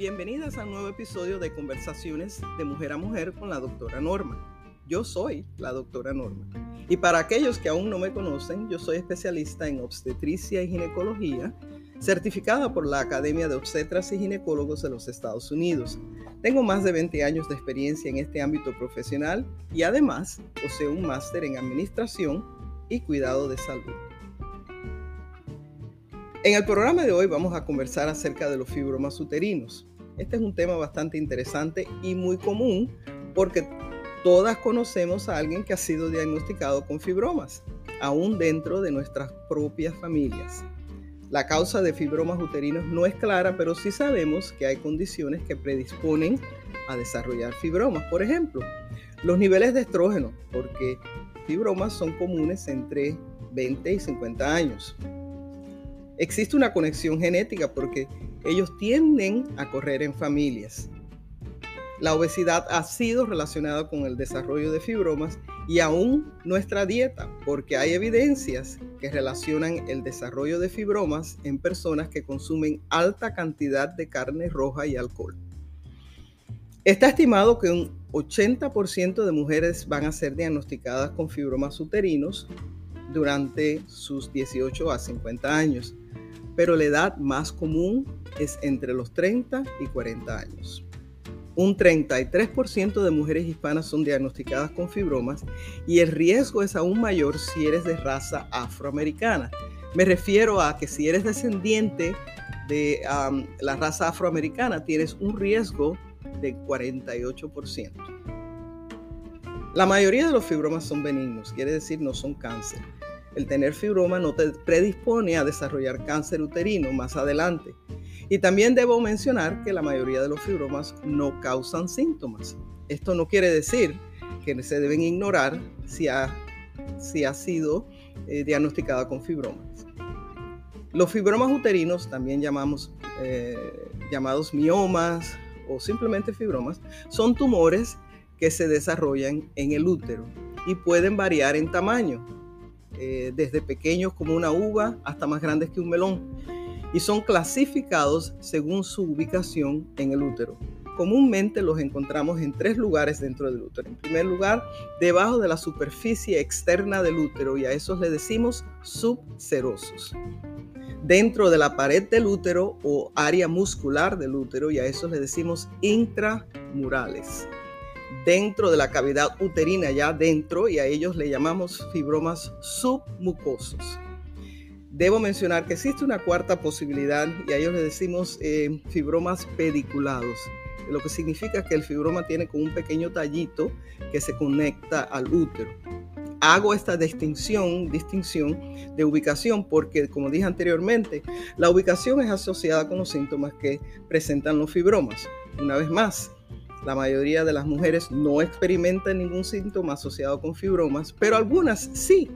Bienvenidas a un nuevo episodio de Conversaciones de Mujer a Mujer con la doctora Norma. Yo soy la doctora Norma. Y para aquellos que aún no me conocen, yo soy especialista en obstetricia y ginecología, certificada por la Academia de Obstetras y Ginecólogos de los Estados Unidos. Tengo más de 20 años de experiencia en este ámbito profesional y además poseo un máster en administración y cuidado de salud. En el programa de hoy vamos a conversar acerca de los fibromas uterinos. Este es un tema bastante interesante y muy común porque todas conocemos a alguien que ha sido diagnosticado con fibromas, aún dentro de nuestras propias familias. La causa de fibromas uterinos no es clara, pero sí sabemos que hay condiciones que predisponen a desarrollar fibromas. Por ejemplo, los niveles de estrógeno, porque fibromas son comunes entre 20 y 50 años. Existe una conexión genética porque ellos tienden a correr en familias. La obesidad ha sido relacionada con el desarrollo de fibromas y aún nuestra dieta, porque hay evidencias que relacionan el desarrollo de fibromas en personas que consumen alta cantidad de carne roja y alcohol. Está estimado que un 80% de mujeres van a ser diagnosticadas con fibromas uterinos durante sus 18 a 50 años pero la edad más común es entre los 30 y 40 años. Un 33% de mujeres hispanas son diagnosticadas con fibromas y el riesgo es aún mayor si eres de raza afroamericana. Me refiero a que si eres descendiente de la raza afroamericana tienes un riesgo de 48%. La mayoría de los fibromas son benignos, quiere decir no son cáncer. El tener fibroma no te predispone a desarrollar cáncer uterino más adelante. Y también debo mencionar que la mayoría de los fibromas no causan síntomas. Esto no quiere decir que se deben ignorar si ha, si ha sido eh, diagnosticada con fibromas. Los fibromas uterinos, también llamamos, eh, llamados miomas o simplemente fibromas, son tumores que se desarrollan en el útero y pueden variar en tamaño, eh, desde pequeños como una uva hasta más grandes que un melón, y son clasificados según su ubicación en el útero. Comúnmente los encontramos en tres lugares dentro del útero. En primer lugar, debajo de la superficie externa del útero, y a esos le decimos subserosos. Dentro de la pared del útero o área muscular del útero, y a esos le decimos intramurales dentro de la cavidad uterina, ya dentro, y a ellos le llamamos fibromas submucosos. Debo mencionar que existe una cuarta posibilidad y a ellos le decimos eh, fibromas pediculados, lo que significa que el fibroma tiene como un pequeño tallito que se conecta al útero. Hago esta distinción, distinción de ubicación porque, como dije anteriormente, la ubicación es asociada con los síntomas que presentan los fibromas. Una vez más, la mayoría de las mujeres no experimentan ningún síntoma asociado con fibromas, pero algunas sí.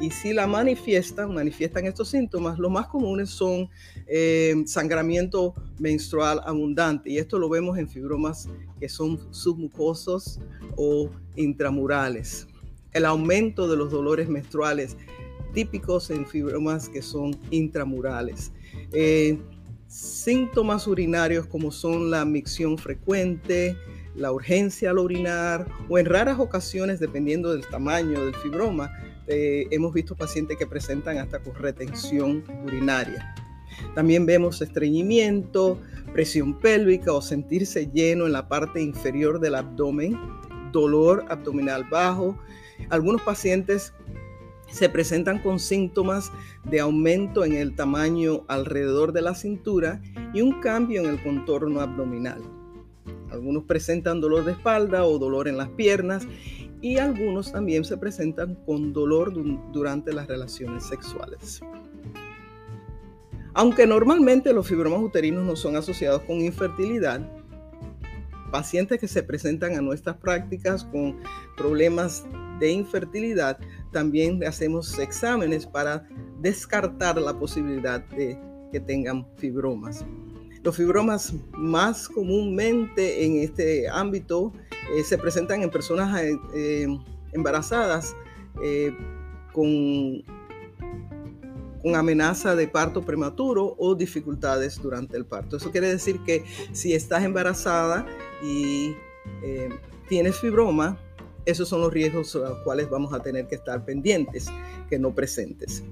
Y si la manifiestan, manifiestan estos síntomas, los más comunes son eh, sangramiento menstrual abundante. Y esto lo vemos en fibromas que son submucosos o intramurales. El aumento de los dolores menstruales típicos en fibromas que son intramurales. Eh, síntomas urinarios como son la micción frecuente, la urgencia al orinar o en raras ocasiones, dependiendo del tamaño del fibroma, eh, hemos visto pacientes que presentan hasta con retención urinaria. También vemos estreñimiento, presión pélvica o sentirse lleno en la parte inferior del abdomen, dolor abdominal bajo. Algunos pacientes se presentan con síntomas de aumento en el tamaño alrededor de la cintura y un cambio en el contorno abdominal. Algunos presentan dolor de espalda o dolor en las piernas y algunos también se presentan con dolor durante las relaciones sexuales. Aunque normalmente los fibromas uterinos no son asociados con infertilidad, pacientes que se presentan a nuestras prácticas con problemas de infertilidad, también hacemos exámenes para descartar la posibilidad de que tengan fibromas. Los fibromas más comúnmente en este ámbito eh, se presentan en personas eh, eh, embarazadas con con amenaza de parto prematuro o dificultades durante el parto. Eso quiere decir que si estás embarazada y tienes fibroma, esos son los riesgos a los cuales vamos a tener que estar pendientes, que no presentes.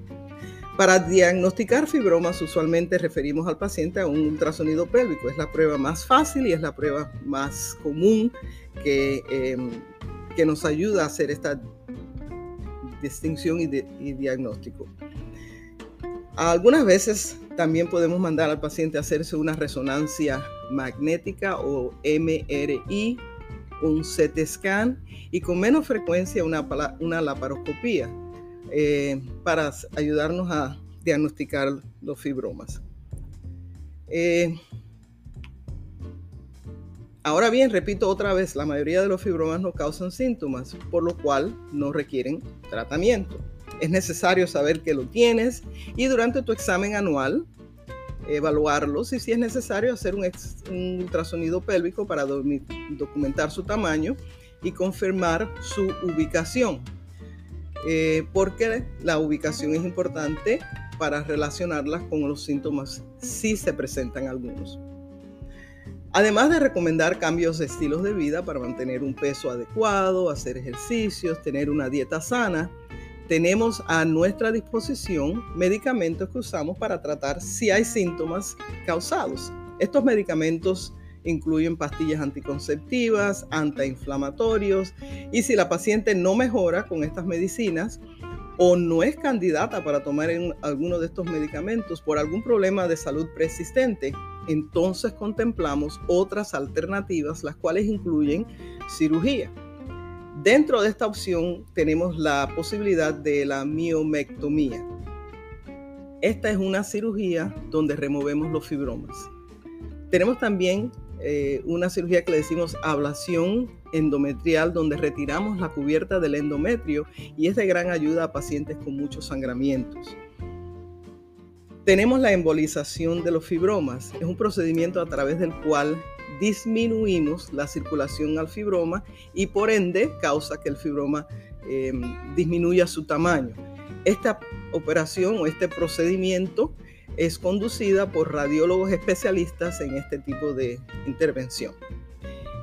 Para diagnosticar fibromas usualmente referimos al paciente a un ultrasonido pélvico. Es la prueba más fácil y es la prueba más común que, em, que nos ayuda a hacer esta distinción y, y diagnóstico. Algunas veces también podemos mandar al paciente a hacerse una resonancia magnética o MRI, un CT scan y con menos frecuencia una, una laparoscopía eh, para ayudarnos a diagnosticar los fibromas. Eh, ahora bien, repito otra vez, la mayoría de los fibromas no causan síntomas, por lo cual no requieren tratamiento. Es necesario saber que lo tienes y durante tu examen anual evaluarlos y si es necesario hacer un, ultrasonido pélvico para documentar su tamaño y confirmar su ubicación. Eh, porque la ubicación es importante para relacionarlas con los síntomas si se presentan algunos. Además de recomendar cambios de estilos de vida para mantener un peso adecuado, hacer ejercicios, tener una dieta sana, tenemos a nuestra disposición medicamentos que usamos para tratar si hay síntomas causados. Estos medicamentos incluyen pastillas anticonceptivas, antiinflamatorios y si la paciente no mejora con estas medicinas o no es candidata para tomar alguno de estos medicamentos por algún problema de salud persistente, entonces contemplamos otras alternativas, las cuales incluyen cirugía. Dentro de esta opción tenemos la posibilidad de la miomectomía. Esta es una cirugía donde removemos los fibromas. Tenemos también eh, una cirugía que le decimos ablación endometrial, donde retiramos la cubierta del endometrio y es de gran ayuda a pacientes con muchos sangramientos. Tenemos la embolización de los fibromas. Es un procedimiento a través del cual disminuimos la circulación al fibroma y por ende causa que el fibroma eh, disminuya su tamaño. Esta operación o este procedimiento es conducida por radiólogos especialistas en este tipo de intervención.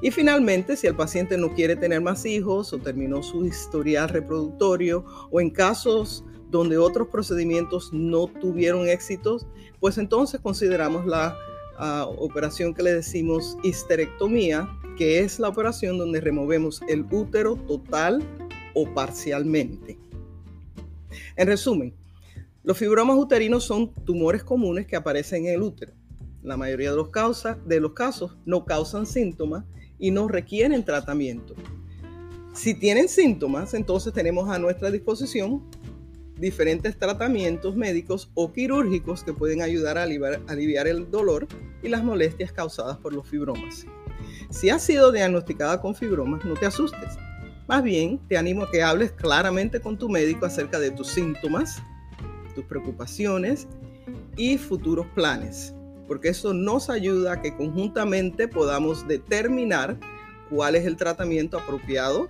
Y finalmente, si el paciente no quiere tener más hijos o terminó su historial reproductorio o en casos donde otros procedimientos no tuvieron éxitos, pues entonces consideramos la ah, operación que le decimos histerectomía, que es la operación donde removemos el útero total o parcialmente. En resumen, los fibromas uterinos son tumores comunes que aparecen en el útero. La mayoría de los, de los casos no causan síntomas y no requieren tratamiento. Si tienen síntomas, entonces tenemos a nuestra disposición diferentes tratamientos médicos o quirúrgicos que pueden ayudar a aliviar, el dolor y las molestias causadas por los fibromas. Si has sido diagnosticada con fibromas, no te asustes. Más bien, te animo a que hables claramente con tu médico acerca de tus síntomas, tus preocupaciones y futuros planes, porque eso nos ayuda a que conjuntamente podamos determinar cuál es el tratamiento apropiado,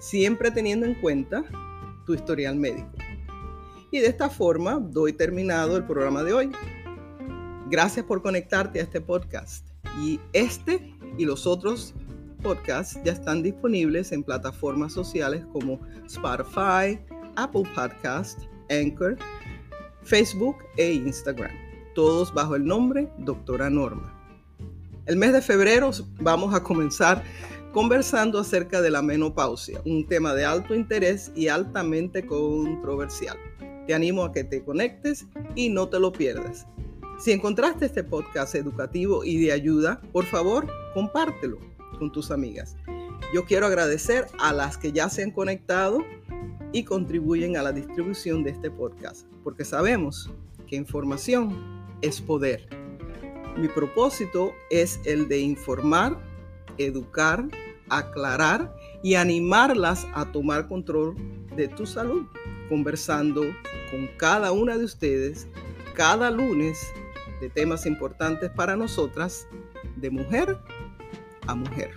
siempre teniendo en cuenta tu historial médico. Y de esta forma doy terminado el programa de hoy. Gracias por conectarte a este podcast. Y este y los otros podcasts ya están disponibles en plataformas sociales como Spotify, Apple Podcast, Anchor Facebook e Instagram, todos bajo el nombre Doctora Norma. El mes de febrero vamos a comenzar conversando acerca de la menopausia, un tema de alto interés y altamente controversial. Te animo a que te conectes y no te lo pierdas. Si encontraste este podcast educativo y de ayuda, por favor, compártelo con tus amigas. Yo quiero agradecer a las que ya se han conectado y contribuyen a la distribución de este podcast, porque sabemos que información es poder. Mi propósito es el de informar, educar, aclarar y animarlas a tomar control de tu salud, conversando con cada una de ustedes cada lunes de temas importantes para nosotras, de mujer a mujer.